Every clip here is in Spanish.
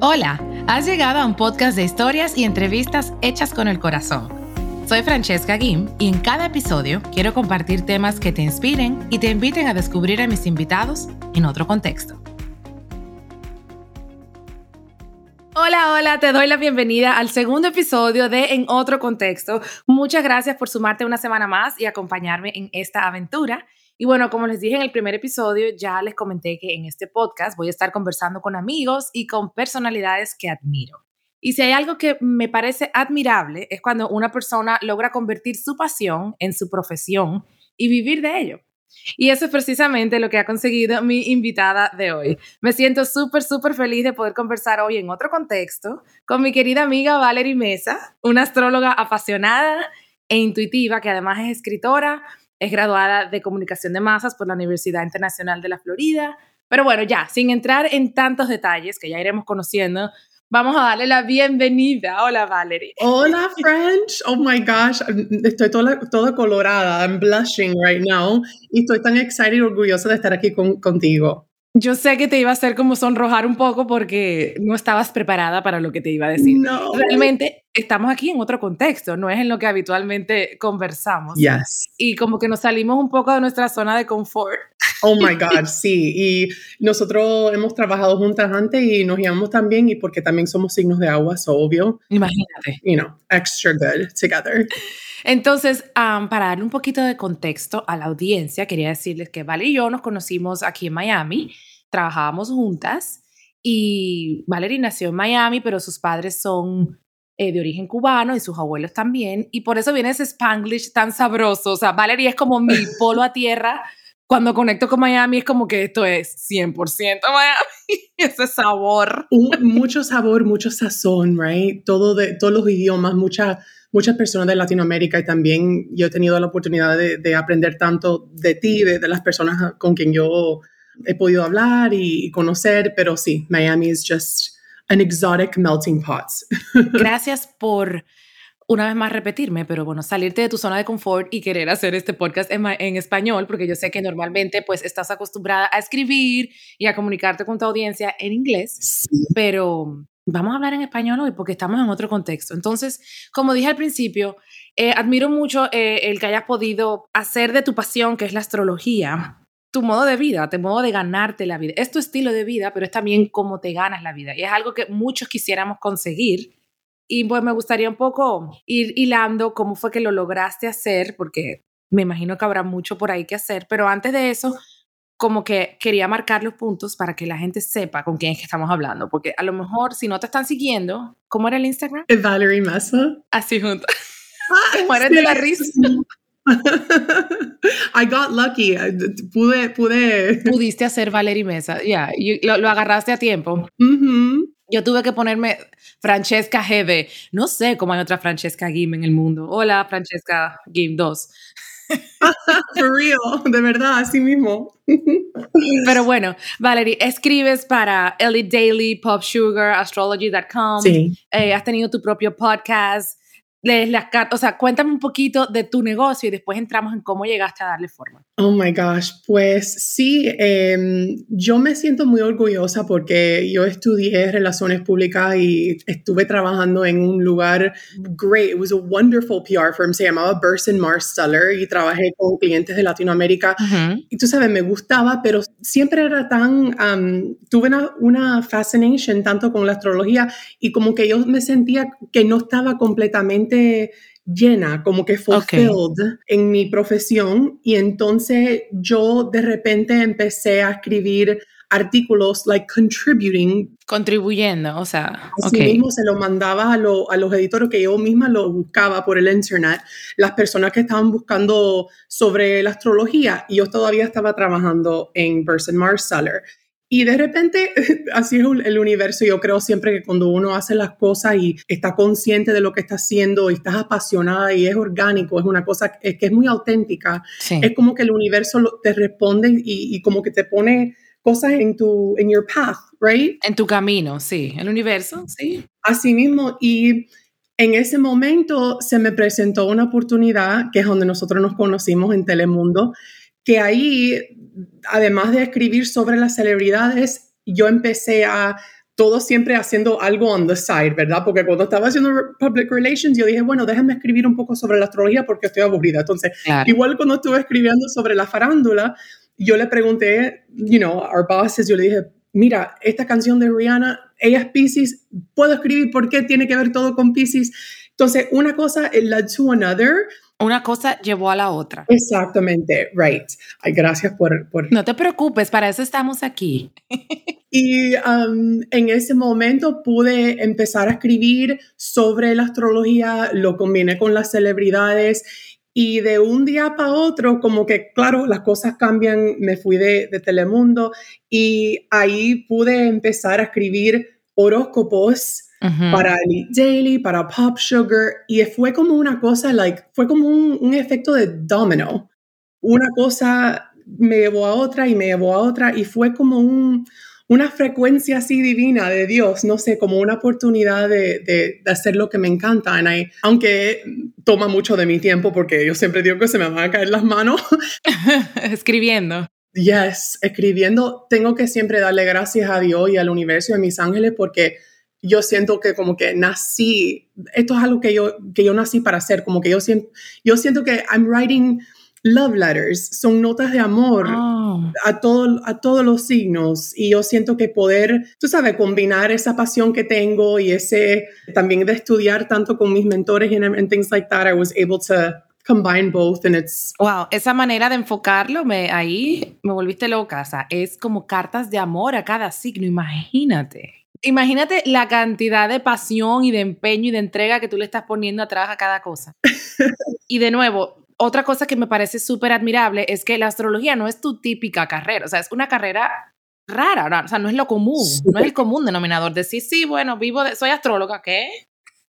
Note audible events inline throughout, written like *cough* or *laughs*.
Hola, has llegado a un podcast de historias y entrevistas hechas con el corazón. Soy Francesca Guim y en cada episodio quiero compartir temas que te inspiren y te inviten a descubrir a mis invitados en otro contexto. Hola, hola, te doy la bienvenida al segundo episodio de En otro contexto. Muchas gracias por sumarte una semana más y acompañarme en esta aventura. Y bueno, como les dije en el primer episodio, ya les comenté que en este podcast voy a estar conversando con amigos y con personalidades que admiro. Y si hay algo que me parece admirable es cuando una persona logra convertir su pasión en su profesión y vivir de ello. Y eso es precisamente lo que ha conseguido mi invitada de hoy. Me siento súper, súper feliz de poder conversar hoy en otro contexto con mi querida amiga Valerie Mesa, una astróloga apasionada e intuitiva que además es escritora, es graduada de Comunicación de Masas por la Universidad Internacional de la Florida. Pero bueno, ya, sin entrar en tantos detalles que ya iremos conociendo, vamos a darle la bienvenida. Hola, Valerie. Hola, French. Oh my gosh, estoy toda, toda colorada. I'm blushing right now. Y estoy tan excited y orgullosa de estar aquí con, contigo. Yo sé que te iba a hacer como sonrojar un poco porque no estabas preparada para lo que te iba a decir. No. Realmente estamos aquí en otro contexto, no es en lo que habitualmente conversamos. Yes. Y como que nos salimos un poco de nuestra zona de confort. Oh my God, sí. Y nosotros hemos trabajado juntas antes y nos llamamos también y porque también somos signos de agua, es obvio. Imagínate. You know, extra good together. Entonces, para darle un poquito de contexto a la audiencia, quería decirles que Vale y yo nos conocimos aquí en Miami, trabajábamos juntas y Valerie nació en Miami, pero sus padres son eh, de origen cubano y sus abuelos también, y por eso viene ese spanglish tan sabroso. O sea, Valerie es como mi polo a tierra. Cuando conecto con Miami es como que esto es 100% Miami, *laughs* ese sabor. mucho sabor, mucho sazón, right? Todo de todos los idiomas, mucha muchas personas de Latinoamérica y también yo he tenido la oportunidad de, aprender tanto de ti, de, de, las personas con quien yo he podido hablar y, conocer, pero sí, Miami es just an exotic melting pot. *laughs* Gracias por una vez más repetirme, pero bueno, salirte de tu zona de confort y querer hacer este podcast en, en, español, porque yo sé que normalmente pues estás acostumbrada a escribir y a comunicarte con tu audiencia en inglés, sí. pero vamos a hablar en español hoy porque estamos en otro contexto. Entonces, como dije al principio, eh, admiro mucho eh, el que hayas podido hacer de tu pasión, que es la astrología, tu modo de vida, tu modo de ganarte la vida. Es tu estilo de vida, pero es también cómo te ganas la vida. Y es algo que muchos quisiéramos conseguir. Y pues me gustaría un poco ir hilando cómo fue que lo lograste hacer, porque me imagino que habrá mucho por ahí que hacer. Pero antes de eso, como que quería marcar los puntos para que la gente sepa con quién es que estamos hablando, porque a lo mejor si no te están siguiendo, ¿cómo era el Instagram? Valerie Massa. Así junto. Ah, *laughs* Mueren de la risa. *laughs* I got lucky. Pude, pude. Pudiste hacer Valerie Mesa, ya, lo, lo, agarraste a tiempo. Yo tuve que ponerme Francesca GB. No sé cómo hay otra Francesca Gim en el mundo. Hola, Francesca Gim 2. *laughs* For real, de verdad, así mismo. *laughs* Pero bueno, Valerie, escribes para Elite Daily, Pop Sugar, Astrology.com. Sí. Eh, has tenido tu propio podcast lees las cartas, o sea, cuéntame un poquito de tu negocio y después entramos en cómo llegaste a darle forma. Oh my gosh, pues sí, eh, yo me siento muy orgullosa porque yo estudié relaciones públicas y estuve trabajando en un lugar great, it was a wonderful PR firm, se llamaba Burson Marsteller y trabajé con clientes de Latinoamérica. Uh -huh. y tú sabes, me gustaba, pero siempre era tan, um, tuve una, una fascination tanto con la astrología y como que yo me sentía que no estaba completamente llena, como que fulfilled Okay. en mi profesión y entonces yo de repente empecé a escribir artículos like contributing Contribuyendo, o sea, Así ok. mismo se lo mandaba a, lo- a los editores que yo misma lo buscaba por el internet, las personas que estaban buscando sobre la astrología y yo todavía estaba trabajando en Burson Marsteller. Y de repente, *laughs* así es el universo. Yo creo siempre que cuando uno hace las cosas y está consciente de lo que está haciendo y estás apasionada y es orgánico, es una cosa que es muy auténtica, Sí. es como que el universo te responde y, y como que te pone cosas en tu, en your path, right? En tu camino, sí. El universo, sí. Así mismo, y en ese momento se me presentó una oportunidad, que es donde nosotros nos conocimos en Telemundo, que ahí, además de escribir sobre las celebridades, yo empecé a todo siempre haciendo algo on the side, ¿verdad? Porque cuando estaba haciendo public relations, yo dije, bueno, déjame escribir un poco sobre la astrología porque estoy aburrida. Entonces, igual cuando estuve escribiendo sobre la farándula, yo le pregunté, you know, our bosses, yo le dije, mira, esta canción de Rihanna, ella es Pisces, ¿puedo escribir por qué tiene que ver todo con Pisces? Entonces, una cosa led to another. Una cosa llevó a la otra. Exactamente, right. Ay, gracias por, por... No te preocupes, para eso estamos aquí. y um, en ese momento pude empezar a escribir sobre la astrología, lo combiné con las celebridades y de un día para otro, como que, claro, las cosas cambian, me fui de, Telemundo y ahí pude empezar a escribir horóscopos para Elite Daily, para Pop Sugar, y fue como una cosa, like, fue como un, un efecto de domino. Una cosa me llevó a otra y me llevó a otra, y fue como un, una frecuencia así divina de Dios, no sé, como una oportunidad de, de, hacer lo que me encanta. aunque toma mucho de mi tiempo porque yo siempre digo que se me van a caer las manos. *laughs* *laughs* Escribiendo. Yes, escribiendo. Tengo que siempre darle gracias a Dios y al universo y a mis ángeles porque yo siento que como que nací, esto es algo que yo, que yo nací para hacer, como que yo, siento, yo siento que I'm writing love letters, son notas de amor ah. a, todo, a todos los signos y yo siento que poder, tú sabes, combinar esa pasión que tengo y ese también de estudiar tanto con mis mentores and, things like that, I was able to combine both and it's wow esa manera de enfocarlo me ahí me volviste loca o sea es como cartas de amor a cada signo imagínate Imagínate la cantidad de pasión y de empeño y de entrega que tú le estás poniendo atrás a cada cosa. *laughs* y de nuevo, otra cosa que me parece súper admirable es que la astrología no es tu típica carrera, o sea, es una carrera rara, o sea, no es lo común, no es el común denominador. Decir, sí, bueno, vivo, de, soy astróloga, ¿qué?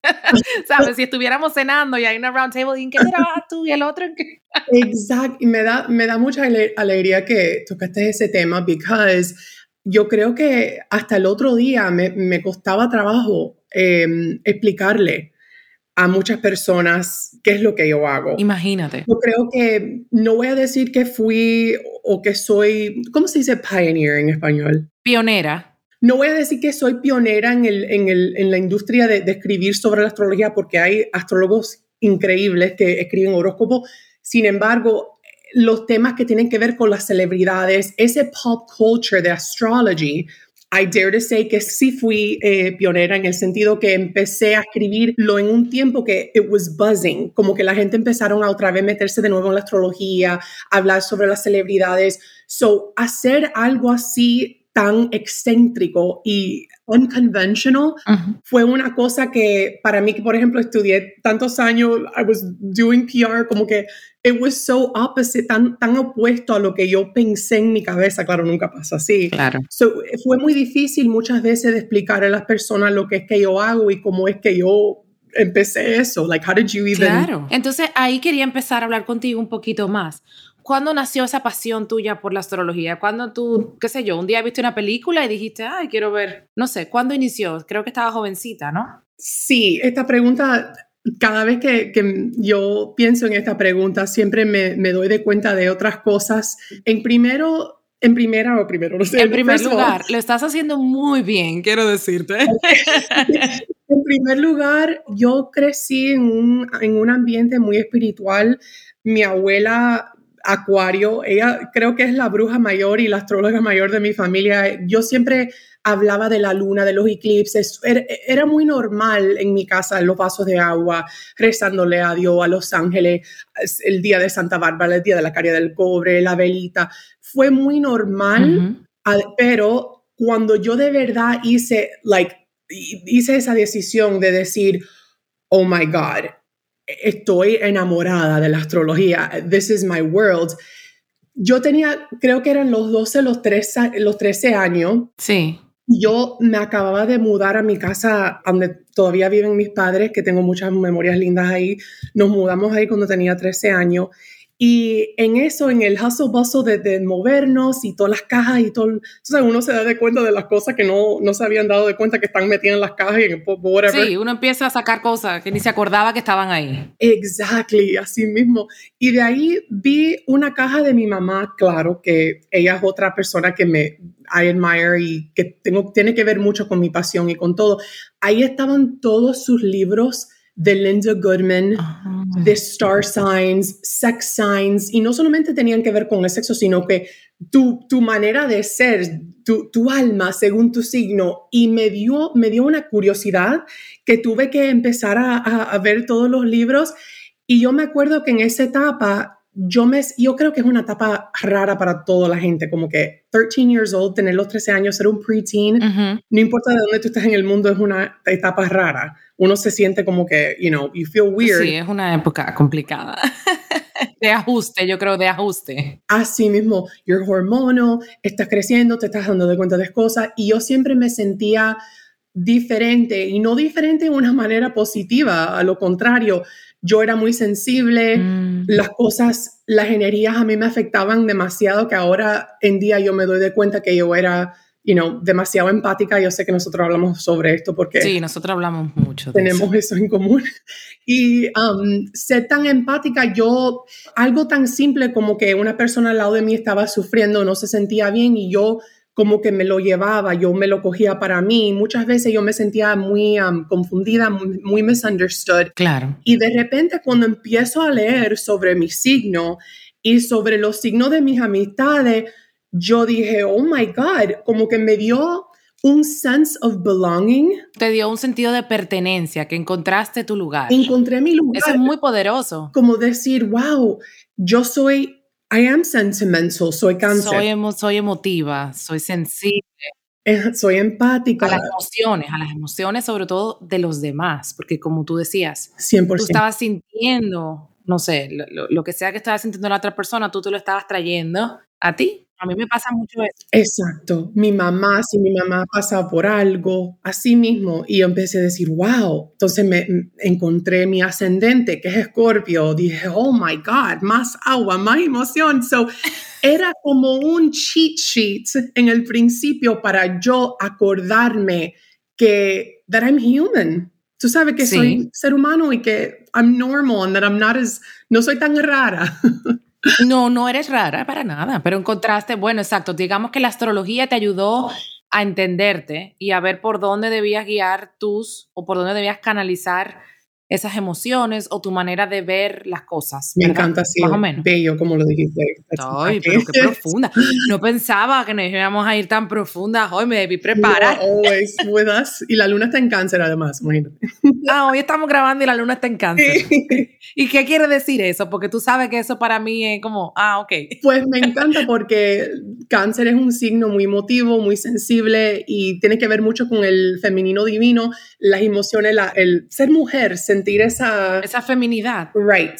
*laughs* ¿Sabes? Si estuviéramos cenando y hay una round table, ¿y en qué trabajas tú y el otro en qué? Exacto, y me da, me da mucha alegría que tocaste ese tema, because yo creo que hasta el otro día me, me costaba trabajo em, explicarle a muchas personas qué es lo que yo hago. Imagínate. Yo creo que no voy a decir que fui o que soy, ¿cómo se dice pioneer en español? Pionera. No voy a decir que soy pionera en, el, en, el, en la industria de, de, escribir sobre la astrología porque hay astrólogos increíbles que escriben horóscopos. Sin embargo, los temas que tienen que ver con las celebridades, ese pop culture de astrology, I dare to say que sí fui eh, pionera en el sentido que empecé a escribirlo en un tiempo que it was buzzing, como que la gente empezaron a otra vez meterse de nuevo en la astrología, hablar sobre las celebridades. So, hacer algo así tan excéntrico y unconventional fue una cosa que para mí, que por ejemplo estudié tantos años, I was doing PR, como que it was so opposite, tan, tan opuesto a lo que yo pensé en mi cabeza, claro, nunca pasa así. Claro. So, fue muy difícil muchas veces de explicar a las personas lo que es que yo hago y cómo es que yo empecé eso, like how did you even Claro. Entonces ahí quería empezar a hablar contigo un poquito más. ¿Cuándo nació esa pasión tuya por la astrología? ¿Cuándo tú, qué sé yo, un día viste una película y dijiste, ay, quiero ver, no sé, ¿cuándo inició? Creo que estaba jovencita, ¿no? Sí, esta pregunta, cada vez que, que yo pienso en esta pregunta, siempre me, me, doy de cuenta de otras cosas. En primero, en primera o primero, no sé. En primer lugar, lo estás haciendo muy bien, quiero decirte. *laughs* en primer lugar, yo crecí en un, en un ambiente muy espiritual. Mi abuela Acuario, ella creo que es la bruja mayor y la astróloga mayor de mi familia. Yo siempre hablaba de la luna, de los eclipses. Era, muy normal en mi casa los vasos de agua, rezándole a Dios, a los ángeles, el día de Santa Bárbara, el día de la caria del cobre, la velita. Fue muy normal, pero cuando yo de verdad hice, like, hice esa decisión de decir, oh my God, estoy enamorada de la astrología, this is my world. Yo tenía, creo que eran los 12, los 13, los 13 años. Sí. Yo me acababa de mudar a mi casa donde todavía viven mis padres, que tengo muchas memorias lindas ahí. Nos mudamos ahí cuando tenía 13 años Y en eso, en el hustle bustle de, movernos y todas las cajas y todo, entonces uno se da de cuenta de las cosas que no, no se habían dado de cuenta que están metidas en las cajas y en whatever. Sí, uno empieza a sacar cosas que ni se acordaba que estaban ahí. Exactly, así mismo. Y de ahí vi una caja de mi mamá, claro, que ella es otra persona que me I admire y que tengo, tiene que ver mucho con mi pasión y con todo. Ahí estaban todos sus libros de Linda Goodman, ah. de Star Signs, Sex Signs, y no solamente tenían que ver con el sexo, sino que tu, tu manera de ser, tu, tu, alma según tu signo, y me dio, me dio una curiosidad que tuve que empezar a, a, ver todos los libros, y yo me acuerdo que en esa etapa yo, me, yo creo que es una etapa rara para toda la gente, como que 13 years old, tener los 13 años, ser un preteen, no importa de dónde tú estés en el mundo, es una etapa rara uno se siente como que, you know, you feel weird. Sí, es una época complicada. *laughs* de ajuste, yo creo, de ajuste. Así mismo, your hormono, estás creciendo, te estás dando de cuenta de cosas y yo siempre me sentía diferente y no diferente en una manera positiva, a lo contrario, yo era muy sensible, mm. las cosas, las energías a mí me afectaban demasiado que ahora en día yo me doy de cuenta que yo era you know, demasiado empática. Yo sé que nosotros hablamos sobre esto porque... Sí, nosotros hablamos mucho. tenemos eso. en común. Y um, ser tan empática, yo, algo tan simple como que una persona al lado de mí estaba sufriendo, no se sentía bien y yo como que me lo llevaba, yo me lo cogía para mí. Muchas veces yo me sentía muy um, confundida, muy, muy, misunderstood. Claro. Y de repente cuando empiezo a leer sobre mi signo y sobre los signos de mis amistades, yo dije, oh my God, como que me dio un sense of belonging. Te dio un sentido de pertenencia, que encontraste tu lugar. Encontré mi lugar. Eso es muy poderoso. Como decir, wow, yo soy, I am sentimental, soy cáncer. Soy, soy emotiva, soy sensible. soy empática. A las emociones, a las emociones sobre todo de los demás, porque como tú decías, 100%. tú estabas sintiendo, no sé, lo, lo que sea que estaba sintiendo la otra persona, tú te lo estabas trayendo a ti. A mí me pasa mucho eso. Exacto. Mi mamá, si mi mamá pasa por algo, así mismo, y yo empecé a decir, wow. Entonces me encontré mi ascendente, que es Escorpio. Dije, oh my God, más agua, más emoción. So, era como un cheat sheet en el principio para yo acordarme que that I'm human. Tú sabes que soy ser humano y que I'm normal and that I'm not as, no soy tan rara. *laughs* No, no eres rara para nada, pero encontraste, bueno, exacto, digamos que la astrología te ayudó a entenderte y a ver por dónde debías guiar tus o por dónde debías canalizar esas emociones o tu manera de ver las cosas. Me encanta así, más o menos. bello como lo dijiste. Ay, pero qué profunda. No pensaba que nos íbamos a ir tan profundas. Hoy me debí preparar. always with us. Y la luna está en cáncer además, imagínate. *laughs* Ah, hoy estamos grabando y la luna está en cáncer. ¿Y qué quiere decir eso? Porque tú sabes que eso para mí es como, ah, ok. Pues me encanta porque cáncer es un signo muy emotivo, muy sensible y tiene que ver mucho con el femenino divino, las emociones, la, el ser mujer, sentir esa... Esa feminidad. Right.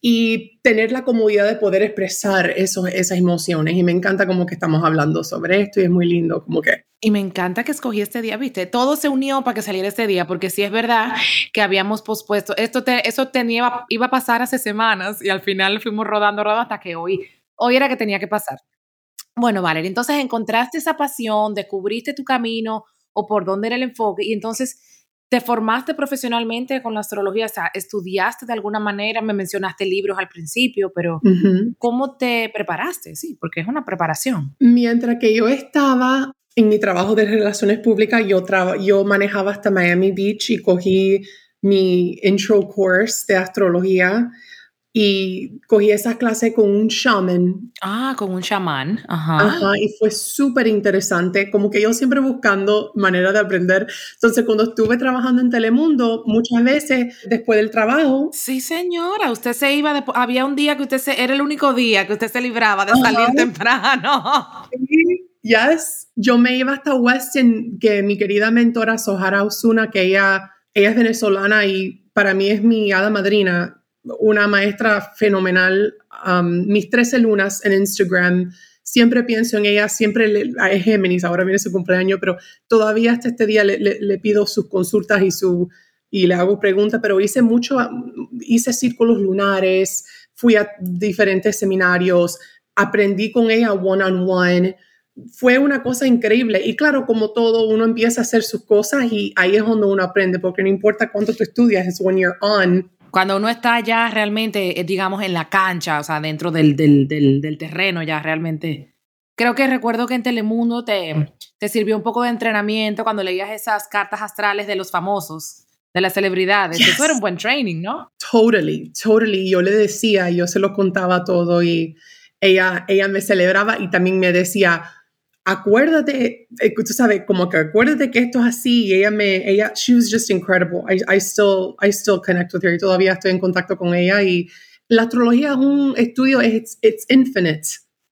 Y tener la comodidad de poder expresar esos, esas emociones. Y me encanta como que estamos hablando sobre esto y es muy lindo como que... Y me encanta que escogí este día, viste, todo se unió para que saliera este día, porque sí es verdad que habíamos pospuesto, esto te, eso tenía, iba a pasar hace semanas y al final fuimos rodando, rodando hasta que hoy, hoy era que tenía que pasar. Bueno, Valeria, entonces encontraste esa pasión, descubriste tu camino o por dónde era el enfoque y entonces ¿Te formaste profesionalmente con la astrología? O sea, ¿estudiaste de alguna manera? Me mencionaste libros al principio, pero ¿cómo te preparaste? Sí, porque es una preparación. Mientras que yo estaba en mi trabajo de relaciones públicas, yo, yo manejaba hasta Miami Beach y cogí mi intro course de astrología y cogí esa clase con un shaman. Ah, con un chamán. Ajá. Ajá, y fue súper interesante, como que yo siempre buscando manera de aprender. Entonces, cuando estuve trabajando en Telemundo, muchas veces después del trabajo. Sí, señora, usted se iba, de, había un día que usted se, era el único día que usted se libraba de salir temprano. Sí, yes. Yo me iba hasta Weston, que mi querida mentora Sohara Osuna, que ella, ella es venezolana y para mí es mi hada madrina una maestra fenomenal. Um, mis 13 lunas en Instagram, siempre pienso en ella, siempre le, es Géminis, ahora viene su cumpleaños, pero todavía hasta este día le, pido sus consultas y, su, y le hago preguntas, pero hice mucho, hice círculos lunares, fui a diferentes seminarios, aprendí con ella one on one. Fue una cosa increíble. Y claro, como todo, uno empieza a hacer sus cosas y ahí es donde uno aprende, porque no importa cuánto tú estudias, es when you're on. Cuando uno está ya realmente, eh, digamos, en la cancha, o sea, dentro del, del, del, del terreno, ya realmente. Creo que recuerdo que en Telemundo te, te sirvió un poco de entrenamiento cuando leías esas cartas astrales de los famosos de las celebridades. Eso era un buen training, ¿no? Totally, totally. Yo le decía, yo se lo contaba todo y ella, ella me celebraba y también me decía, acuérdate, eh, tú sabes, como que acuérdate que esto es así. Y ella me, ella, she was just incredible. I, I, still, I still connect with her y todavía estoy en contacto con ella. Y la astrología es un estudio, it's, it's infinite.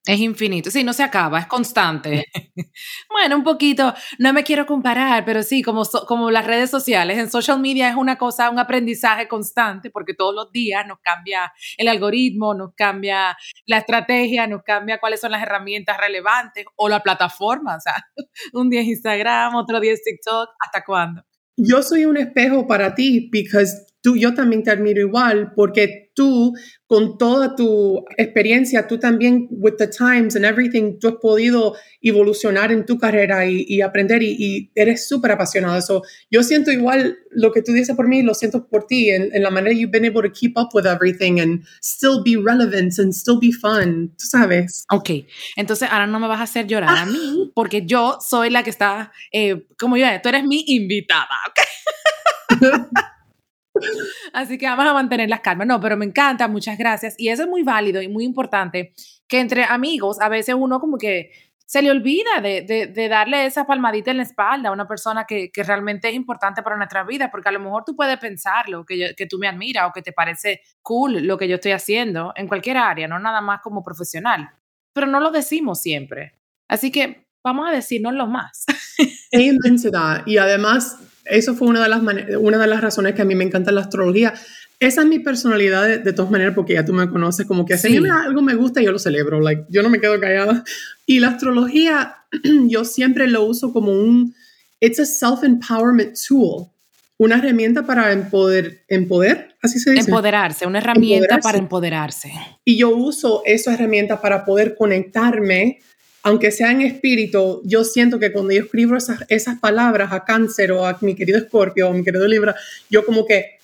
Es infinito, sí, no se acaba, es constante. *laughs* bueno, un poquito, no me quiero comparar, pero sí, como, como las redes sociales, en social media es una cosa, un aprendizaje constante, porque todos los días nos cambia el algoritmo, nos cambia la estrategia, nos cambia cuáles son las herramientas relevantes o la plataforma, o sea, *laughs* un día Instagram, otro día TikTok, ¿hasta cuándo? Yo soy un espejo para ti, porque tú, yo también te admiro igual, porque tú con toda tu experiencia, tú también, with the times and everything, tú has podido evolucionar en tu carrera y, aprender y, eres súper apasionado. Eso, yo siento igual lo que tú dices por mí, lo siento por ti, en, en, la manera you've been able to keep up with everything and still be relevant and still be fun, tú sabes. Ok, entonces ahora no me vas a hacer llorar a mí, *laughs* porque yo soy la que está, eh, como yo, tú eres mi invitada, ¿ok? *laughs* Así que vamos a mantener las calmas. No, pero me encanta, muchas gracias. Y eso es muy válido y muy importante, que entre amigos a veces uno como que se le olvida de, de, darle esa palmadita en la espalda a una persona que, que, realmente es importante para nuestra vida, porque a lo mejor tú puedes pensarlo, que, que tú me admiras o que te parece cool lo que yo estoy haciendo en cualquier área, no nada más como profesional, pero no lo decimos siempre. Así que vamos a decirnos lo más. *laughs* Es inmensidad. Y además, eso fue una de, las una de las razones que a mí me encanta la astrología. Esa es mi personalidad de, todas maneras, porque ya tú me conoces, como que si algo me gusta, yo lo celebro, like, yo no me quedo callada. Y la astrología, *clears throat* yo siempre lo uso como un, it's a self-empowerment tool, una herramienta para empoder, empoder, así se dice. Empoderarse, una herramienta para empoderarse. Y yo uso esa herramienta para poder conectarme aunque sea en espíritu, yo siento que cuando yo escribo esas, esas palabras a cáncer o a mi querido escorpio o a mi querido libra, yo como que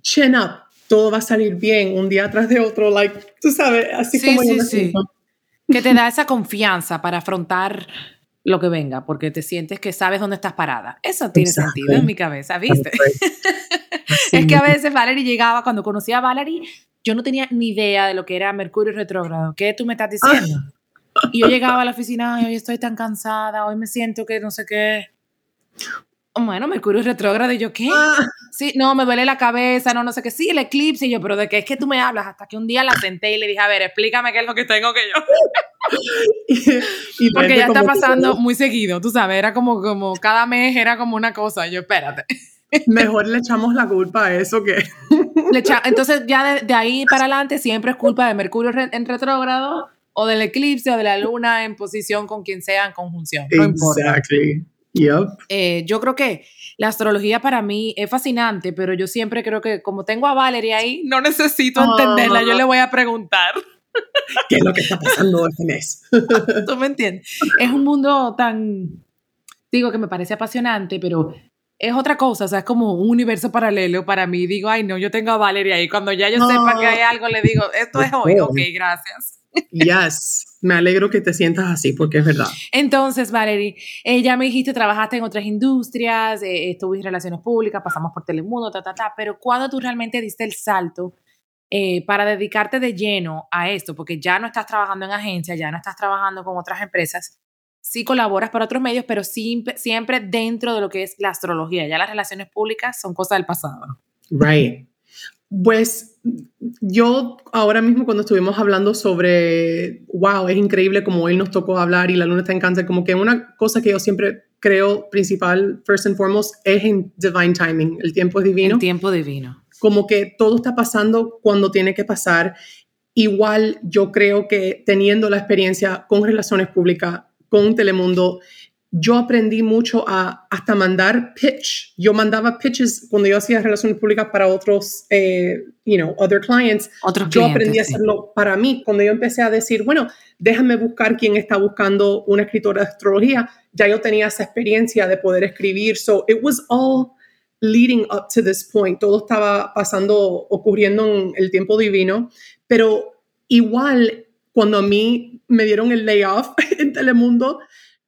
chin up, todo va a salir bien un día tras de otro, like, tú sabes, así como yo me sí. Que te da esa confianza para afrontar lo que venga, porque te sientes que sabes dónde estás parada. Eso tiene sentido en mi cabeza, ¿viste? *laughs* es que a veces Valerie llegaba, cuando conocí a Valerie, yo no tenía ni idea de lo que era Mercurio retrógrado. ¿Qué tú me estás diciendo? Y yo llegaba a la oficina, y hoy estoy tan cansada, hoy me siento que no sé qué. Bueno, Mercurio es retrógrado y yo, ¿qué? Ah. Sí, no, me duele la cabeza, no, no sé qué. Sí, el eclipse. Y yo, ¿pero de qué es que tú me hablas? Hasta que un día la senté y le dije, a ver, explícame qué es lo que tengo que yo. *laughs* y, Porque ya está pasando muy seguido, tú sabes, era como, como cada mes era como una cosa. yo, espérate. Mejor le echamos la culpa a eso que... Entonces ya de, de, ahí para adelante siempre es culpa de Mercurio en retrógrado o del eclipse o de la luna en posición con quien sea en conjunción. No exactly. Yep. Eh, yo creo que la astrología para mí es fascinante, pero yo siempre creo que como tengo a Valerie ahí, no necesito entenderla, yo le voy a preguntar. ¿Qué es lo que está pasando este mes? *laughs* ¿Tú me entiendes? Es un mundo tan, digo que me parece apasionante, pero es otra cosa, o sea, es como un universo paralelo para mí. Digo, ay, no, yo tengo a Valerie ahí. Cuando ya yo sepa que hay algo, le digo, esto es hoy, ok, gracias. Yes, me alegro que te sientas así porque es verdad. Entonces, Valerie, eh, ya me dijiste, trabajaste en otras industrias, eh, estuviste en relaciones públicas, pasamos por Telemundo, ta, ta, ta, pero ¿cuándo tú realmente diste el salto eh, para dedicarte de lleno a esto? Porque ya no estás trabajando en agencias, ya no estás trabajando con otras empresas, sí colaboras para otros medios, pero siempre dentro de lo que es la astrología. Ya las relaciones públicas son cosas del pasado. Right. Pues yo ahora mismo cuando estuvimos hablando sobre, wow, es increíble como hoy nos tocó hablar y la luna está en cáncer, como que una cosa que yo siempre creo principal, first and foremost, es en divine timing, el tiempo es divino. El tiempo divino. Como que todo está pasando cuando tiene que pasar. Igual yo creo que teniendo la experiencia con relaciones públicas, con Telemundo, yo aprendí mucho a hasta mandar pitch. Yo mandaba pitches cuando yo hacía relaciones públicas para otros, eh, you know, other clients. Otros yo clientes, aprendí a sí. hacerlo para mí. Cuando yo empecé a decir, bueno, déjame buscar quién está buscando una escritora de astrología, ya yo tenía esa experiencia de poder escribir. So it was all leading up to this point. Todo estaba pasando, ocurriendo en el tiempo divino. Pero igual, cuando a mí me dieron el layoff *laughs* en Telemundo,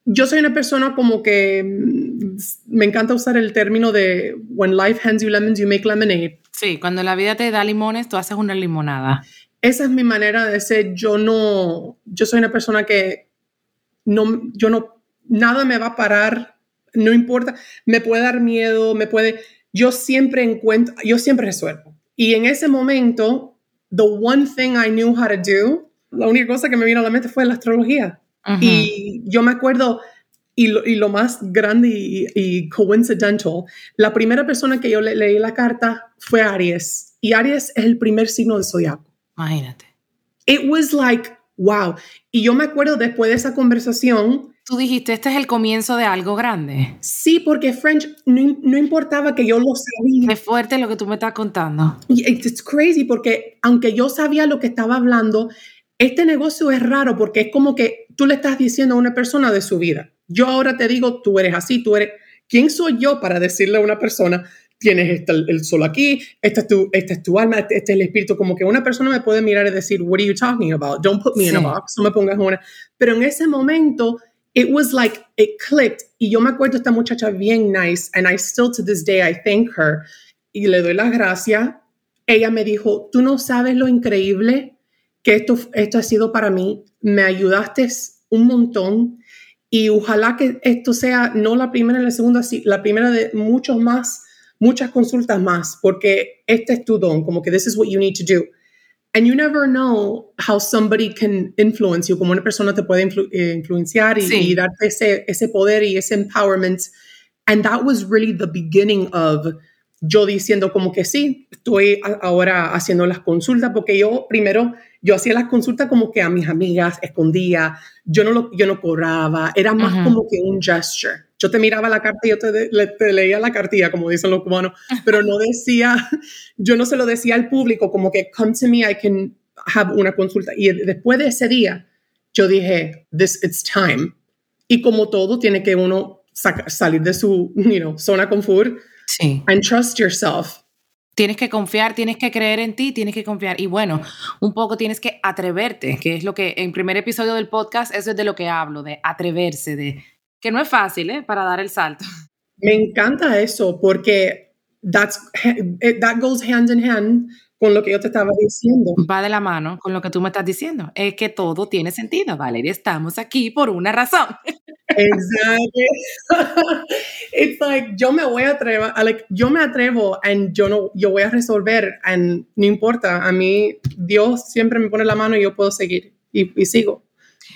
yo soy una persona como que mm, me encanta usar el término de when life hands you lemons, you make lemonade. Sí, cuando la vida te da limones, tú haces una limonada. Esa es mi manera de ser. Yo no, yo soy una persona que no, yo no, nada me va a parar, no importa, me puede dar miedo, me puede, yo siempre encuentro, yo siempre resuelvo. Y en ese momento, the one thing I knew how to do, la única cosa que me vino a la mente fue la astrología. Ujú. Y yo me acuerdo, y lo, y lo más grande y, y coincidental, la primera persona que yo le, leí la carta fue Aries. Y Aries es el primer signo del zodiaco. Imagínate. It was like, wow. Y yo me acuerdo después de esa conversación, Tú dijiste, este es el comienzo de algo grande. sí, porque French no, no importaba que yo lo sabía. Qué fuerte lo que tú me estás contando. It's crazy porque aunque yo sabía lo que estaba hablando, este negocio es raro porque es como que tú le estás diciendo a una persona de su vida. Yo ahora te digo, tú eres así, tú eres... ¿Quién soy yo para decirle a una persona, tienes este, el sol aquí, este es, tu, este es tu alma, este, este es el espíritu? Como que una persona me puede mirar y decir, what are you talking about? Don't put me in a Sí. box, no me pongas una... Pero en ese momento, it was like, it clicked. Y yo me acuerdo esta muchacha bien nice, and I still to this day, I thank her. Y le doy las gracias. Ella me dijo, tú no sabes lo increíble que esto, esto ha sido para mí. Me ayudaste un montón. Y ojalá que esto sea no la primera ni la segunda, sí, la primera de muchos más, muchas consultas más, porque este es tu don, como que this is what you need to do. And you never know how somebody can influence you, como una persona te puede influ- eh, influenciar y, Sí. y darte ese, ese poder y ese empowerment. And that was really the beginning of yo diciendo como que sí, estoy ahora haciendo las consultas, porque yo primero, yo hacía las consultas como que a mis amigas, escondía, yo no, lo, yo no cobraba, era más como que un gesture. Yo te miraba la carta y yo te, de- le- te leía la cartilla, como dicen los cubanos, *laughs* pero no decía, yo no se lo decía al público como que come to me, I can have una consulta. Y después de ese día, yo dije, this, it's time. Y como todo, tiene que uno saca- salir de su, you know, zona confort Sí. and trust yourself. Tienes que confiar, tienes que creer en ti, tienes que confiar. Y bueno, un poco tienes que atreverte, que es lo que en primer episodio del podcast, eso es de lo que hablo, de atreverse, de que no es fácil, ¿eh? Para dar el salto. Me encanta eso porque that's, it- that goes hand in hand con lo que yo te estaba diciendo. Va de la mano con lo que tú me estás diciendo. Es que todo tiene sentido, Valeria. Estamos aquí por una razón. Exactly. *laughs* Like yo me voy a atrever, like yo me atrevo and yo no, yo voy a resolver and no importa, a mí Dios siempre me pone la mano y yo puedo seguir y, y sigo.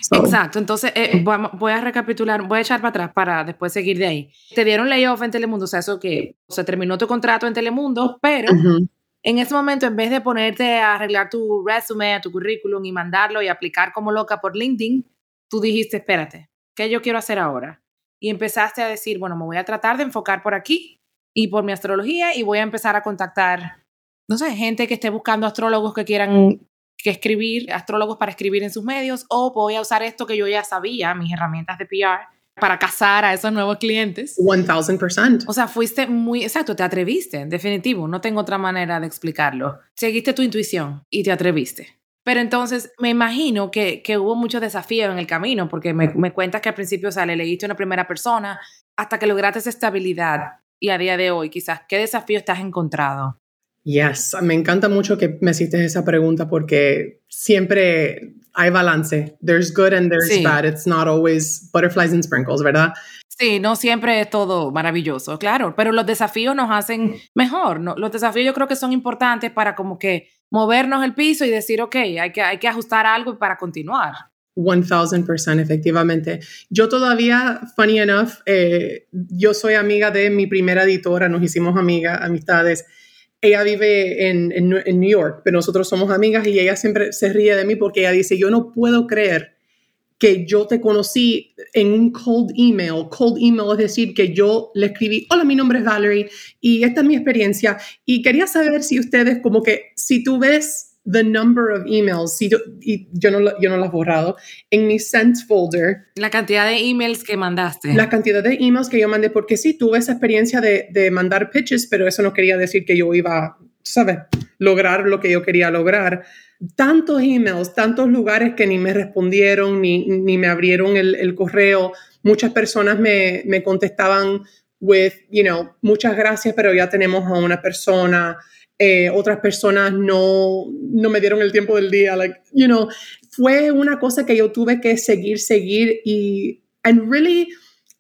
So, Exacto, entonces eh, vamos- voy a recapitular, voy a echar para atrás para después seguir de ahí. Te dieron layoff en Telemundo, o sea, eso que se terminó tu contrato en Telemundo, pero ujú. en ese momento, en vez de ponerte a arreglar tu resume, tu currículum y mandarlo y aplicar como loca por LinkedIn, tú dijiste, espérate, ¿qué yo quiero hacer ahora? Y empezaste a decir, bueno, me voy a tratar de enfocar por aquí y por mi astrología y voy a empezar a contactar, no sé, gente que esté buscando astrólogos que quieran que escribir, astrólogos para escribir en sus medios, o voy a usar esto que yo ya sabía, mis herramientas de PR, para cazar a esos nuevos clientes. 1000%. O sea, fuiste muy, exacto, te atreviste, en definitivo, no tengo otra manera de explicarlo. Seguiste tu intuición y te atreviste. Pero entonces me imagino que, que hubo muchos desafíos en el camino, porque me, me cuentas que al principio, o sea, le leíste una primera persona hasta que lograste esa estabilidad. Y a día de hoy, quizás, ¿qué desafío has encontrado? Yes, me encanta mucho que me hiciste esa pregunta porque siempre hay balance. There's good and there's Sí. bad. It's not always butterflies and sprinkles, ¿verdad? Sí, no siempre es todo maravilloso, claro, pero los desafíos nos hacen mejor. ¿no? Los desafíos yo creo que son importantes para como que movernos el piso y decir, ok, hay que, hay que ajustar algo para continuar. 1000% efectivamente. Yo todavía, funny enough, eh, yo soy amiga de mi primera editora, nos hicimos amigas, amistades. Ella vive en, en, en New York, pero nosotros somos amigas y ella siempre se ríe de mí porque ella dice, yo no puedo creer que yo te conocí en un cold email. Cold email es decir, que yo le escribí, hola, mi nombre es Valerie y esta es mi experiencia. Y quería saber si ustedes, como que, si tú ves the number of emails, si yo, y yo, no, yo no lo he borrado, en mi sent folder. La cantidad de emails que mandaste. La cantidad de emails que yo mandé, porque sí, tuve esa experiencia de, de mandar pitches, pero eso no quería decir que yo iba, ¿sabes?, lograr lo que yo quería lograr tantos emails, tantos lugares que ni me respondieron, ni, ni me abrieron el, el, correo. Muchas personas me, me contestaban with, you know, muchas gracias, pero ya tenemos a una persona. Eh, otras personas no, no me dieron el tiempo del día. Like, you know, fue una cosa que yo tuve que seguir, seguir y, and really,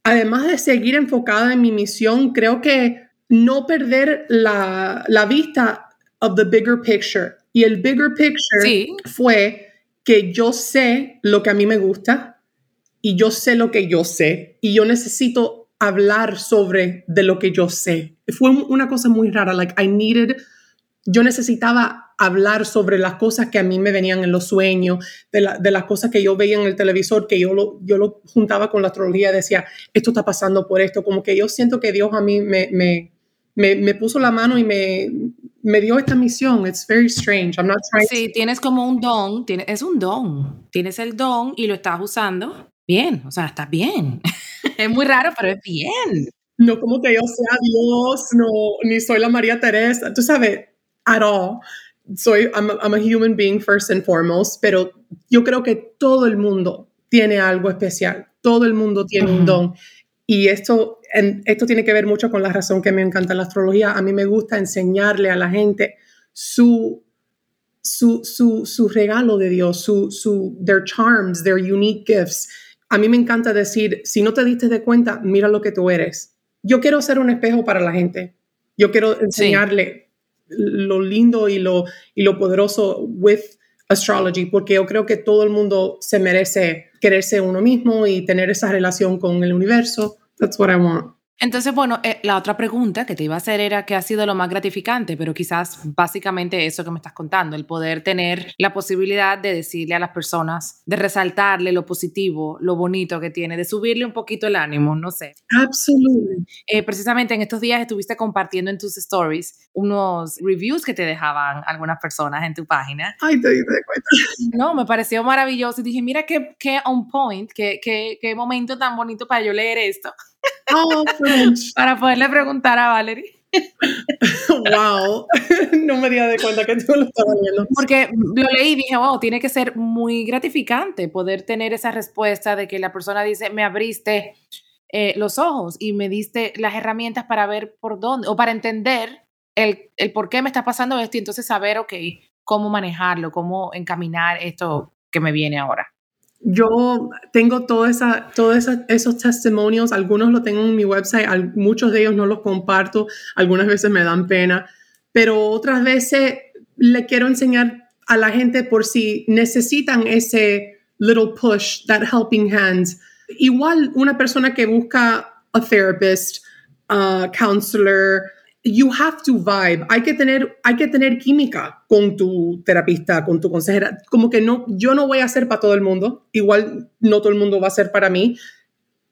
además de seguir enfocada en mi misión, creo que no perder la, la vista of the bigger picture. Y el bigger picture fue que yo sé lo que a mí me gusta y yo sé lo que yo sé. Y yo necesito hablar sobre de lo que yo sé. Fue una cosa muy rara, like I needed, yo necesitaba hablar sobre las cosas que a mí me venían en los sueños, de, las cosas que yo veía en el televisor, que yo lo, yo lo juntaba con la astrología, decía, esto está pasando por esto, como que yo siento que Dios a mí me, me, me, me puso la mano y me, me dio esta misión. It's very strange. I'm not trying sí, tienes como un don, tienes, es un don. Tienes el don y lo estás usando bien, o sea, está bien. *laughs* es muy raro, pero es bien. No como que yo sea Dios, no, ni soy la María Teresa, tú sabes, at all. Soy, I'm a, human being first and foremost, pero yo creo que todo el mundo tiene algo especial, todo el mundo tiene un don. Y esto, esto tiene que ver mucho con la razón que me encanta la astrología. A mí me gusta enseñarle a la gente su, su, su, su regalo de Dios, su, su, their charms, their unique gifts. A mí me encanta decir, si no te diste de cuenta, mira lo que tú eres. Yo quiero ser un espejo para la gente. Yo quiero enseñarle lo lindo y lo, y lo poderoso with astrology, porque yo creo que todo el mundo se merece quererse uno mismo y tener esa relación con el universo. That's what I want. Entonces, bueno, eh, la otra pregunta que te iba a hacer era qué ha sido lo más gratificante, pero quizás básicamente eso que me estás contando, el poder tener la posibilidad de decirle a las personas, de resaltarle lo positivo, lo bonito que tiene, de subirle un poquito el ánimo, no sé. Absolutamente. Eh, precisamente en estos días estuviste compartiendo en tus stories unos reviews que te dejaban algunas personas en tu página. Ay, te di cuenta. No, me pareció maravilloso y dije, mira qué, qué on point, qué, qué, qué momento tan bonito para yo leer esto. Oh, *laughs* Para poderle preguntar a Valerie. wow, *laughs* no me di de cuenta que tú lo estabas viendo. Porque lo leí y dije, wow, tiene que ser muy gratificante poder tener esa respuesta de que la persona dice, me abriste eh, los ojos y me diste las herramientas para ver por dónde, o para entender el, el por qué me está pasando esto y entonces saber, ok, cómo manejarlo, cómo encaminar esto que me viene ahora yo tengo todos esos testimonios, algunos los tengo en mi website, muchos de ellos no los comparto, algunas veces me dan pena, pero otras veces le quiero enseñar a la gente por si necesitan ese little push, that helping hand. Igual una persona que busca a therapist, a counselor, you have to vibe. Hay que tener, hay que tener química con tu terapista, con tu consejera. Como que no, yo no voy a ser para todo el mundo. Igual no todo el mundo va a ser para mí.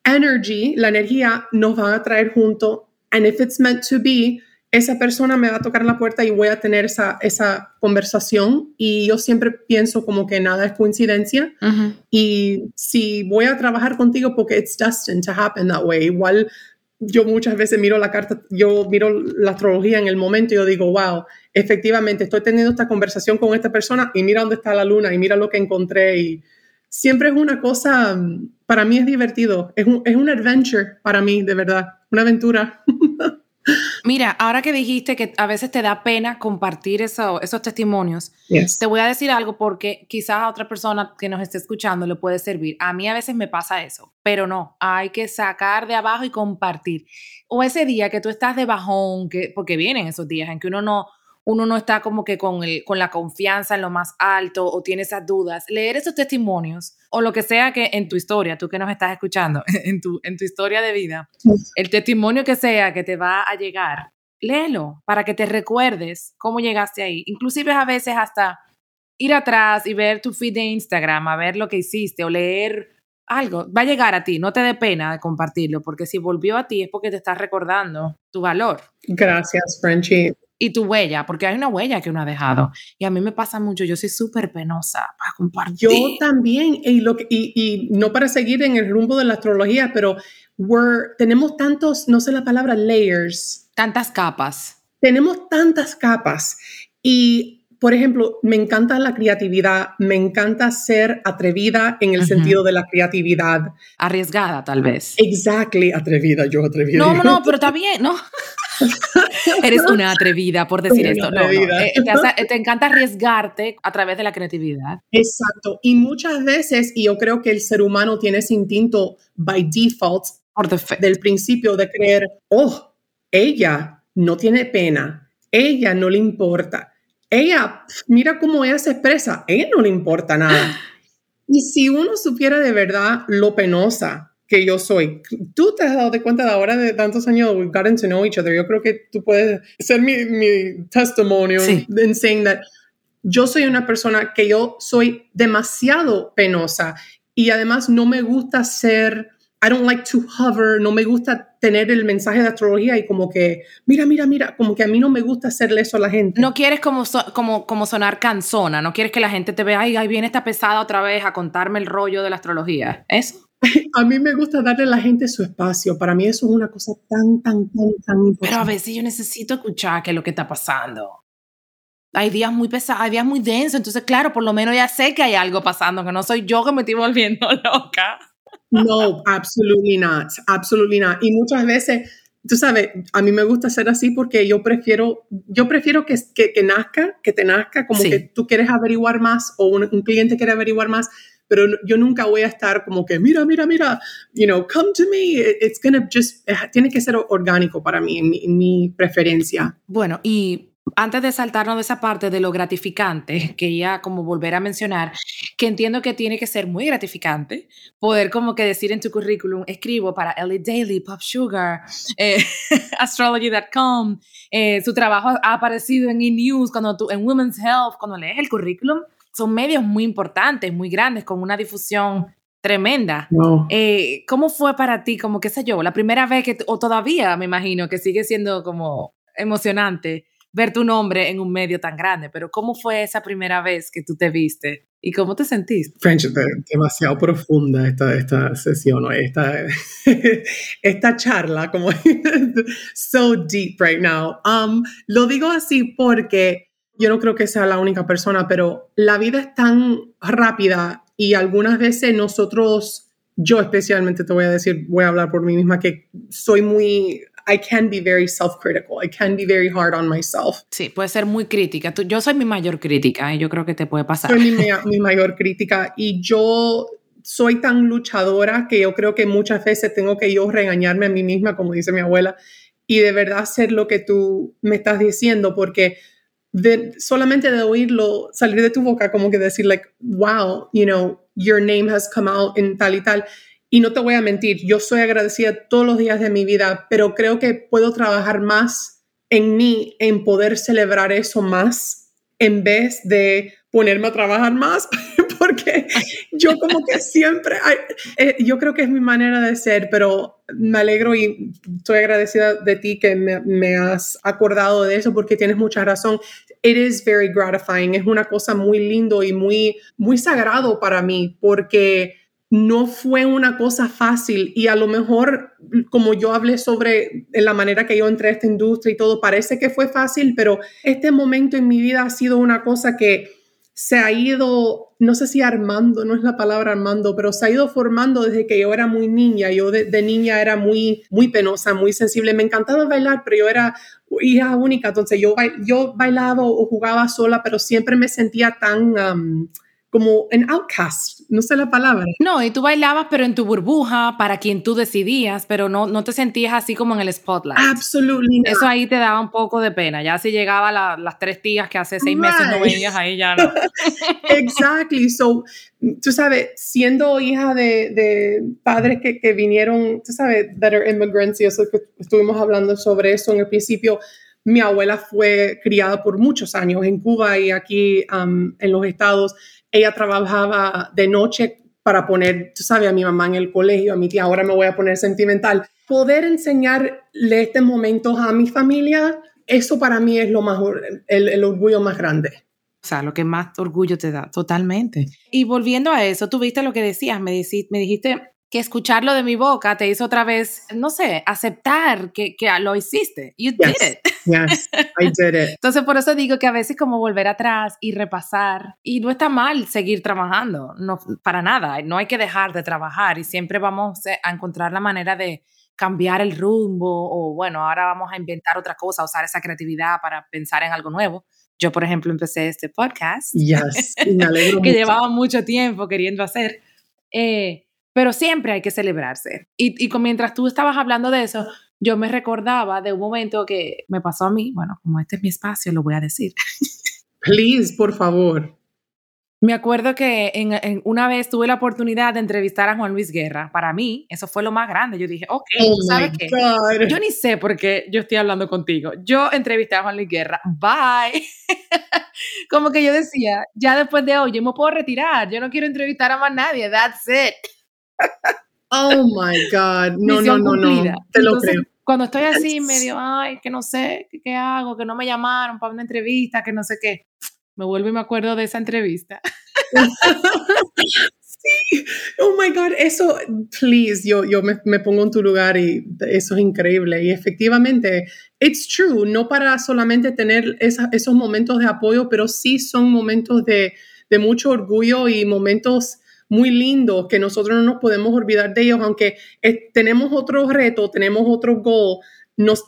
Energy, la energía, nos va a traer junto. And if it's meant to be, esa persona me va a tocar la puerta y voy a tener esa, esa conversación. Y yo siempre pienso como que nada es coincidencia. Y si voy a trabajar contigo porque it's destined to happen that way, igual yo muchas veces miro la carta, yo miro la astrología en el momento y yo digo, wow, efectivamente estoy teniendo esta conversación con esta persona y mira dónde está la luna y mira lo que encontré y siempre es una cosa, para mí es divertido, es un, es un adventure para mí, de verdad, una aventura. *laughs* Mira, ahora que dijiste que a veces te da pena compartir eso, esos testimonios, te voy a decir algo porque quizás a otra persona que nos esté escuchando le puede servir. A mí a veces me pasa eso, pero no, hay que sacar de abajo y compartir. O ese día que tú estás de bajón, que, porque vienen esos días en que uno no, uno no está como que con, el, con la confianza en lo más alto o tiene esas dudas, leer esos testimonios o lo que sea que en tu historia, tú que nos estás escuchando, *laughs* en tu, en tu historia de vida, el testimonio que sea que te va a llegar, léelo para que te recuerdes cómo llegaste ahí. Inclusive a veces hasta ir atrás y ver tu feed de Instagram, a ver lo que hiciste o leer algo, va a llegar a ti, no te dé pena de compartirlo, porque si volvió a ti es porque te estás recordando tu valor. Gracias, Frenchie. Y tu huella, porque hay una huella que uno ha dejado. Y a mí me pasa mucho, yo soy súper penosa para compartir. Yo también, y, lo y, y, no para seguir en el rumbo de la astrología, pero we're, tenemos tantos, no sé la palabra, layers. Tantas capas. Tenemos tantas capas. Y por ejemplo, me encanta la creatividad, me encanta ser atrevida en el sentido de la creatividad. Arriesgada, tal vez. Exactly, atrevida, yo atrevida. No, no, *laughs* pero está bien, ¿no? *laughs* *laughs* Eres una atrevida por decir esto. No, eh, Te, *laughs* te, encanta arriesgarte a través de la creatividad. Exacto. Y muchas veces, y yo creo que el ser humano tiene ese instinto by default, por del principio de creer, oh, ella no tiene pena, ella no le importa ella, mira cómo ella se expresa, ella no le importa nada. *gasps* Y si uno supiera de verdad lo penosa que yo soy, tú te has dado de cuenta de ahora de tantos años, we've gotten to know each other, yo creo que tú puedes ser mi, mi testimonio en saying that yo soy una persona que yo soy demasiado penosa y además no me gusta ser I don't like to hover, no me gusta tener el mensaje de astrología y como que, mira, mira, mira, como que a mí no me gusta hacerle eso a la gente. No quieres como, como, como sonar cansona, no quieres que la gente te vea, ay, ahí viene esta pesada otra vez a contarme el rollo de la astrología. ¿Eso? *laughs* a mí me gusta darle a la gente su espacio. Para mí eso es una cosa tan, tan, tan, tan importante. Pero a veces yo necesito escuchar qué es lo que está pasando. Hay días muy pesados, hay días muy densos, entonces claro, por lo menos ya sé que hay algo pasando, que no soy yo que me estoy volviendo *laughs* loca. No, absolutely not, absolutely not. Y muchas veces, tú sabes, a mí me gusta ser así porque yo prefiero, yo prefiero que, que, nazca, que te nazca, como que tú quieres averiguar más o un, cliente quiere averiguar más, pero yo nunca voy a estar como que, mira, mira, mira, you know, come to me. It's gonna just, tiene que ser orgánico para mí, en mi, mi preferencia. Bueno, y antes de saltarnos de esa parte de lo gratificante, quería como volver a mencionar que entiendo que tiene que ser muy gratificante poder como que decir en tu currículum, escribo para Ellie Daily, Pop Sugar, eh, *laughs* Astrology.com, eh, su trabajo ha aparecido en E-News, cuando tú, en Women's Health, cuando lees el currículum, son medios muy importantes, muy grandes, con una difusión tremenda. Eh, ¿Cómo fue para ti, como qué sé yo, la primera vez que, o todavía me imagino que sigue siendo como emocionante? ver tu nombre en un medio tan grande, pero ¿cómo fue esa primera vez que tú te viste? ¿Y cómo te sentiste? French, demasiado profunda esta, esta sesión, esta, *laughs* esta charla, como *laughs* so deep right now. Um, lo digo así porque yo no creo que sea la única persona, pero la vida es tan rápida y algunas veces nosotros, yo especialmente te voy a decir, voy a hablar por mí misma, que soy muy I can be very self-critical. I can be very hard on myself. Sí, puede ser muy crítica. yo soy mi mayor crítica y yo creo que te puede pasar. Soy mi, mi mayor crítica y yo soy tan luchadora que yo creo que muchas veces tengo que yo regañarme a mí misma, como dice mi abuela, y de verdad hacer lo que tú me estás diciendo, porque de, solamente de oírlo salir de tu boca, como que decir, like, wow, you know, your name has come out en tal y tal. Y no te voy a mentir, yo soy agradecida todos los días de mi vida, pero creo que puedo trabajar más en mí, en poder celebrar eso más, en vez de ponerme a trabajar más, *laughs* porque yo como que siempre, eh, yo creo que es mi manera de ser, pero me alegro y estoy agradecida de ti que me, me has acordado de eso, porque tienes mucha razón. It is very gratifying, es una cosa muy lindo y muy, muy sagrado para mí, porque no fue una cosa fácil y a lo mejor, como yo hablé sobre la manera que yo entré a esta industria y todo, parece que fue fácil, pero este momento en mi vida ha sido una cosa que se ha ido, no sé si armando, no es la palabra armando, pero se ha ido formando desde que yo era muy niña. Yo de, niña era muy, muy penosa, muy sensible. Me encantaba bailar, pero yo era hija única, entonces yo, yo bailaba o jugaba sola, pero siempre me sentía tan como en outcast, no sé la palabra. No, y tú bailabas, pero en tu burbuja, para quien tú decidías, pero no, no te sentías así como en el spotlight. Absolutamente. Eso ahí te daba un poco de pena. Ya si llegaba las tres tías que hace seis meses no venías ahí, ya no. *laughs* exactly. So, tú sabes, siendo hija de, de padres que, que, vinieron, tú sabes, that are immigrants, y eso que estuvimos hablando sobre eso en el principio, mi abuela fue criada por muchos años en Cuba y aquí um, en los Estados ella trabajaba de noche para poner, tú sabes, a mi mamá en el colegio, a mi tía, ahora me voy a poner sentimental. Poder enseñarle estos momentos a mi familia, eso para mí es lo más, el, el orgullo más grande. O sea, lo que más orgullo te da, totalmente. Y volviendo a eso, tú viste lo que decías, me, me dijiste que escucharlo de mi boca te hizo otra vez, no sé, aceptar que, que lo hiciste. You did it. Yes, I did it. Entonces, por eso digo que a veces como volver atrás y repasar, y no está mal seguir trabajando, no, para nada, no hay que dejar de trabajar y siempre vamos a encontrar la manera de cambiar el rumbo o bueno, ahora vamos a inventar otra cosa, usar esa creatividad para pensar en algo nuevo. Yo, por ejemplo, empecé este podcast. Yes, me alegro *laughs* que llevaba mucho tiempo queriendo hacer. Eh, pero siempre hay que celebrarse. Y, y mientras tú estabas hablando de eso, yo me recordaba de un momento que me pasó a mí. Bueno, como este es mi espacio, lo voy a decir. *laughs* Please, por favor. Me acuerdo que en, una vez tuve la oportunidad de entrevistar a Juan Luis Guerra. Para mí, eso fue lo más grande. Yo dije, ok, oh ¿sabes qué? Yo ni sé por qué yo estoy hablando contigo. Yo entrevisté a Juan Luis Guerra. Bye. *laughs* Como que yo decía, ya después de hoy, yo me puedo retirar. Yo no quiero entrevistar a más nadie. That's it. Oh my God. No, no, no, no. Te lo creo. Cuando estoy así, medio, ay, que no sé qué hago, que no me llamaron para una entrevista, que no sé qué me vuelvo y me acuerdo de esa entrevista. *laughs* sí, oh my God, eso, please, yo, yo me, me, pongo en tu lugar y eso es increíble. Y efectivamente, it's true, no para solamente tener esa, esos momentos de apoyo, pero sí son momentos de, de mucho orgullo y momentos muy lindos que nosotros no nos podemos olvidar de ellos, aunque eh, tenemos otro reto, tenemos otro goal,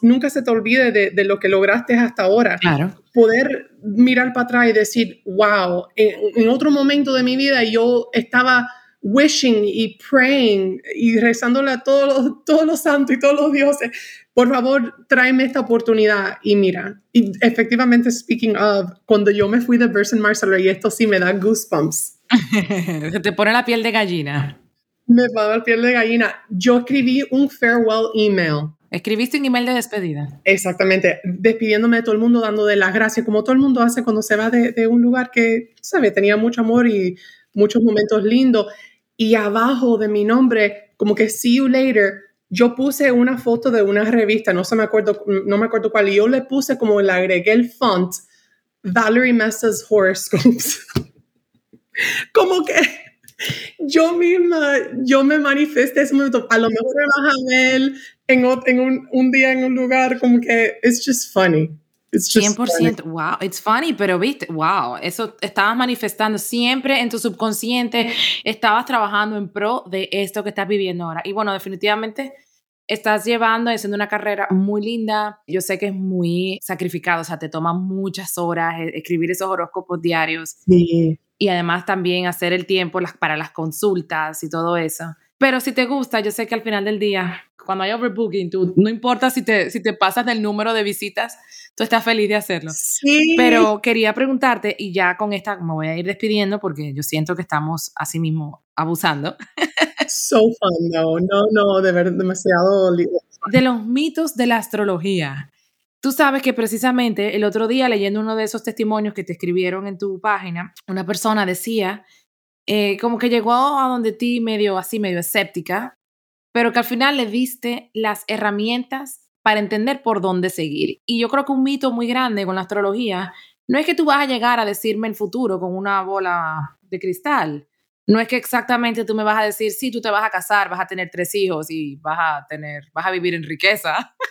nunca se te olvide de, de, lo que lograste hasta ahora. Claro. Poder mirar para atrás y decir, wow, en, otro momento de mi vida yo estaba wishing y praying y rezándole a todos los, todos los santos y todos los dioses, por favor, tráeme esta oportunidad. Y mira, y efectivamente, speaking of, cuando yo me fui de Burson Marcelo, y esto sí me da goosebumps. *laughs* Se te pone la piel de gallina. Me va la piel de gallina. Yo escribí un farewell email Escribiste un email de despedida. Exactamente, despidiéndome de todo el mundo, dando de las gracias, como todo el mundo hace cuando se va de, un lugar que, sabe, tenía mucho amor y muchos momentos lindos. Y abajo de mi nombre, como que see you later, yo puse una foto de una revista, no, se me acuerdo, no me acuerdo cuál, y yo le puse como le agregué el font Valerie Messa's Horoscopes. *laughs* como que yo misma, yo me manifesté ese momento, a lo mejor me vas a ver en, en un, un, día en un lugar, como que it's just funny. It's just 100%, wow, it's funny, pero viste, wow, eso estabas manifestando siempre en tu subconsciente, estabas trabajando en pro de esto que estás viviendo ahora. Y bueno, definitivamente estás llevando, haciendo una carrera muy linda. Yo sé que es muy sacrificado, o sea, te toma muchas horas e, escribir esos horóscopos diarios. Sí y además también hacer el tiempo para las consultas y todo eso. Pero si te gusta, yo sé que al final del día, cuando hay overbooking, tú, no importa si te, si te pasas del número de visitas, tú estás feliz de hacerlo. Sí. Pero quería preguntarte, y ya con esta me voy a ir despidiendo porque yo siento que estamos así mismo abusando. *laughs* So fun, no, no, no, de verdad, demasiado. De los mitos de la astrología. Tú sabes que precisamente el otro día leyendo uno de esos testimonios que te escribieron en tu página, una persona decía eh, como que llegó a donde ti medio así, medio escéptica, pero que al final le diste las herramientas para entender por dónde seguir. Y yo creo que un mito muy grande con la astrología no es que tú vas a llegar a decirme el futuro con una bola de cristal. No es que exactamente tú me vas a decir, sí, tú te vas a casar, vas a tener tres hijos y vas a tener, vas a vivir en riqueza. *laughs*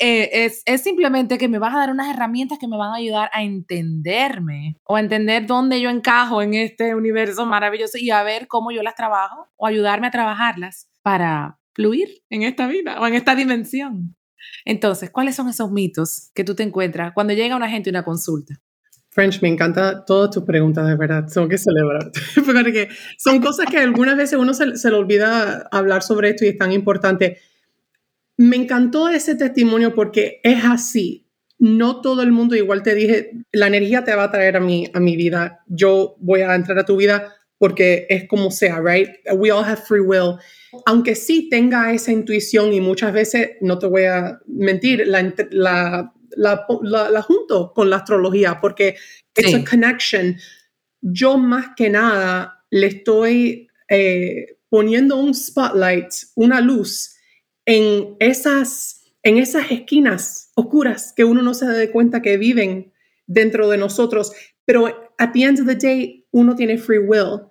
Eh, es, simplemente que me vas a dar unas herramientas que me van a ayudar a entenderme o a entender dónde yo encajo en este universo maravilloso y a ver cómo yo las trabajo o ayudarme a trabajarlas para fluir en esta vida o en esta dimensión. Entonces, ¿cuáles son esos mitos que tú te encuentras cuando llega una gente a una consulta? French, me encanta todas tus preguntas, de verdad. Tengo que celebrar. *laughs* Porque son cosas que algunas veces uno se, se le olvida hablar sobre esto y es tan importante me encantó ese testimonio porque es así. No todo el mundo, igual te dije, la energía te va a traer a mi, a mi vida. Yo voy a entrar a tu vida porque es como sea, right? We all have free will. Aunque sí tenga esa intuición y muchas veces, no te voy a mentir, la, la, la, junto con la astrología porque es a connection. Yo más que nada le estoy eh, poniendo un spotlight, una luz en esas, en esas esquinas oscuras que uno no se da cuenta que viven dentro de nosotros. Pero at the end of the day, uno tiene free will,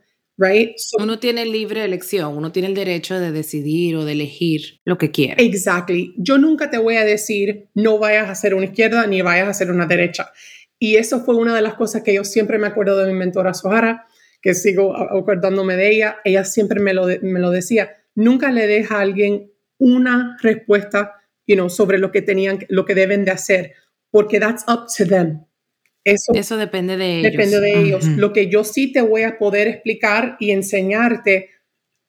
right? uno tiene libre elección, uno tiene el derecho de decidir o de elegir lo que quiere. Exactly. Yo nunca te voy a decir no vayas a hacer una izquierda ni vayas a hacer una derecha. Y eso fue una de las cosas que yo siempre me acuerdo de mi mentora Sohara, que sigo acordándome de ella. Ella siempre me lo, me lo decía. Nunca le deja a alguien una respuesta you know, sobre lo que tenían, lo que deben de hacer, porque that's up to them. Eso, Eso depende de ellos. Depende de ellos. Lo que yo sí te voy a poder explicar y enseñarte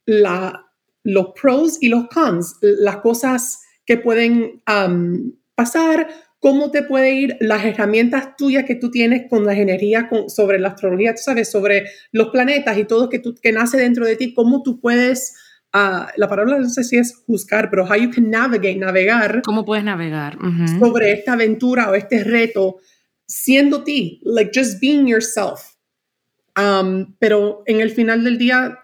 la, los pros y los cons, las cosas que pueden um, pasar, cómo te puede ir, las herramientas tuyas que tú tienes con las energías, con, sobre la astrología, tú sabes, sobre los planetas y todo que, tú, que nace dentro de ti, cómo tú puedes, uh, la palabra no sé si es juzgar, pero how you can navigate, navegar. ¿Cómo puedes navegar? Sobre esta aventura o este reto siendo ti, like just being yourself. Um, pero en el final del día,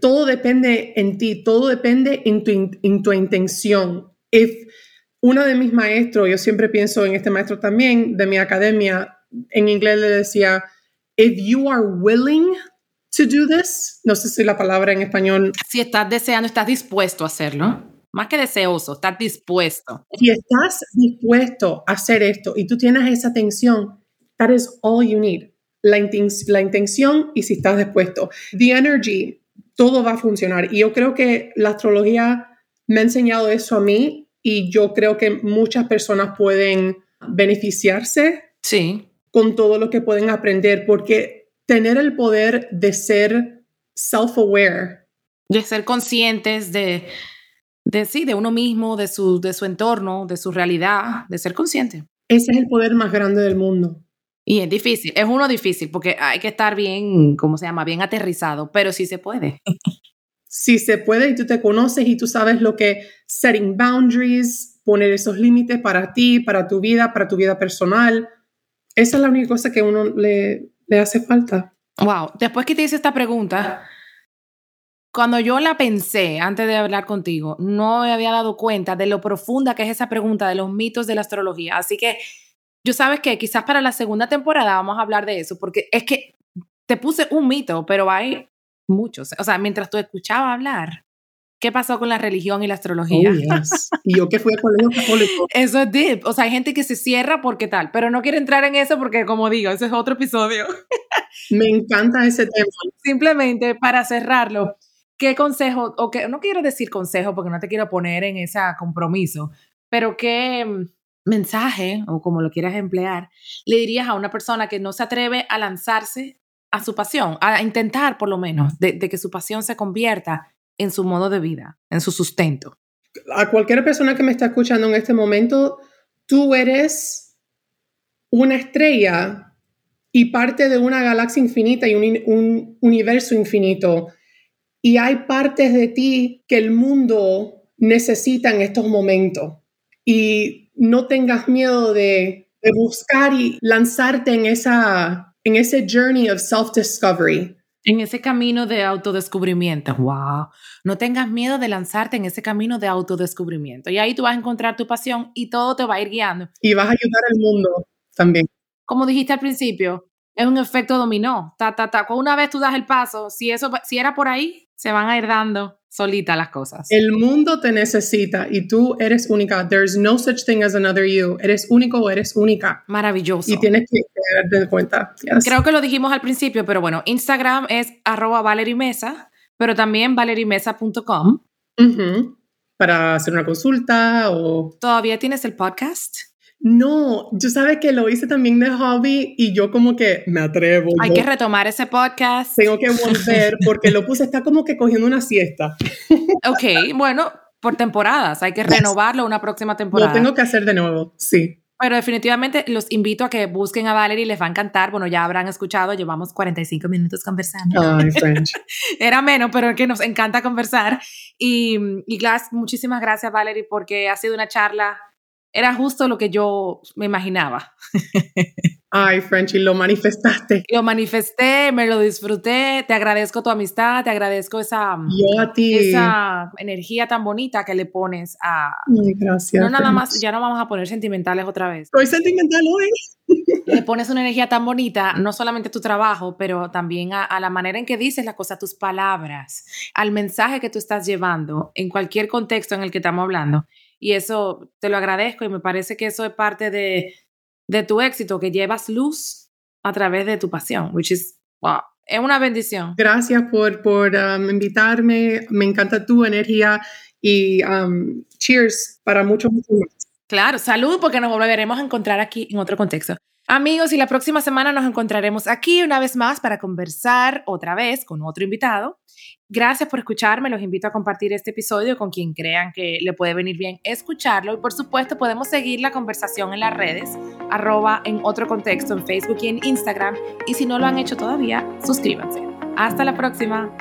todo depende en ti, todo depende en tu, en tu intención. If uno de mis maestros, yo siempre pienso en este maestro también de mi academia, en inglés le decía, if you are willing to do this, no sé si la palabra en español. Si estás deseando, estás dispuesto a hacerlo. Más que deseoso, estás dispuesto. Si estás dispuesto a hacer esto y tú tienes esa atención, that is all you need. La, la intención y si estás dispuesto. The energy, todo va a funcionar. Y yo creo que la astrología me ha enseñado eso a mí y yo creo que muchas personas pueden beneficiarse sí. con todo lo que pueden aprender porque tener el poder de ser self-aware. De ser conscientes de de sí, de uno mismo, de su, de su entorno, de su realidad, de ser consciente. Ese es el poder más grande del mundo. Y es difícil, es uno difícil porque hay que estar bien, ¿cómo se llama? Bien aterrizado, pero sí se puede. *laughs* sí se puede y tú te conoces y tú sabes lo que setting boundaries, poner esos límites para ti, para tu vida, para tu vida personal. Esa es la única cosa que a uno le, le hace falta. Wow, después que te hice esta pregunta, cuando yo la pensé antes de hablar contigo, no me había dado cuenta de lo profunda que es esa pregunta de los mitos de la astrología. Así que yo sabes que quizás para la segunda temporada vamos a hablar de eso, porque es que te puse un mito, pero hay muchos. O sea, mientras tú escuchabas hablar, ¿qué pasó con la religión y la astrología? Oh, y yo que fui a colegio católico. *laughs* Eso es deep. O sea, hay gente que se cierra porque tal, pero no quiero entrar en eso porque, como digo, ese es otro episodio. Me encanta ese tema. Simplemente para cerrarlo ¿qué consejo, o que no quiero decir consejo porque no te quiero poner en ese compromiso, pero qué mm, mensaje, o como lo quieras emplear, le dirías a una persona que no se atreve a lanzarse a su pasión, a intentar por lo menos de, que su pasión se convierta en su modo de vida, en su sustento? A cualquier persona que me está escuchando en este momento, tú eres una estrella y parte de una galaxia infinita y un, un universo infinito y hay partes de ti que el mundo necesita en estos momentos. Y no tengas miedo de, buscar y lanzarte en, esa, en ese journey of self-discovery. En ese camino de autodescubrimiento. ¡Wow! No tengas miedo de lanzarte en ese camino de autodescubrimiento. Y ahí tú vas a encontrar tu pasión y todo te va a ir guiando. Y vas a ayudar al mundo también. Como dijiste al principio, es un efecto dominó. Ta, ta, ta. Una vez tú das el paso, si, eso, si era por ahí, se van a ir dando solita las cosas. El mundo te necesita y tú eres única. There's no such thing as another you. Eres único o eres única. Maravilloso. Y tienes que darte cuenta. Creo que lo dijimos al principio, pero bueno, Instagram es arroba valerimesa, pero también valerimesa.com. Para hacer una consulta o... ¿Todavía tienes el podcast? No, yo sabes que lo hice también de hobby y yo como que me atrevo. Hay que retomar ese podcast. Tengo que volver *laughs* porque lo puse, está como que cogiendo una siesta. *laughs* Ok, bueno, por temporadas, hay que renovarlo una próxima temporada. Lo tengo que hacer de nuevo, sí. Pero definitivamente los invito a que busquen a Valerie, les va a encantar. Bueno, ya habrán escuchado, llevamos 45 minutos conversando. Ay, French. *laughs* Era menos, pero es que nos encanta conversar. Y, y muchísimas gracias, Valerie, porque ha sido una charla era justo lo que yo me imaginaba. *laughs* Ay, Frenchy, lo manifestaste. Lo manifesté, me lo disfruté, te agradezco tu amistad, te agradezco esa, Yo a ti. esa energía tan bonita que le pones a... Ay, gracias. No nada French. más, ya no vamos a poner sentimentales otra vez. Estoy sentimental hoy. *laughs* Le pones una energía tan bonita, no solamente a tu trabajo, pero también a, a la manera en que dices las cosas, a tus palabras, al mensaje que tú estás llevando en cualquier contexto en el que estamos hablando. Y eso te lo agradezco y me parece que eso es parte de, de tu éxito, que llevas luz a través de tu pasión, which is, wow, es una bendición. Gracias por, por um, invitarme. Me encanta tu energía y um, cheers para mucho, mucho más. Claro, salud porque nos volveremos a encontrar aquí en otro contexto. Amigos, y la próxima semana nos encontraremos aquí una vez más para conversar otra vez con otro invitado. Gracias por escucharme, los invito a compartir este episodio con quien crean que le puede venir bien escucharlo y por supuesto podemos seguir la conversación en las redes, arroba en otro contexto en Facebook y en Instagram y si no lo han hecho todavía, suscríbanse. Hasta la próxima.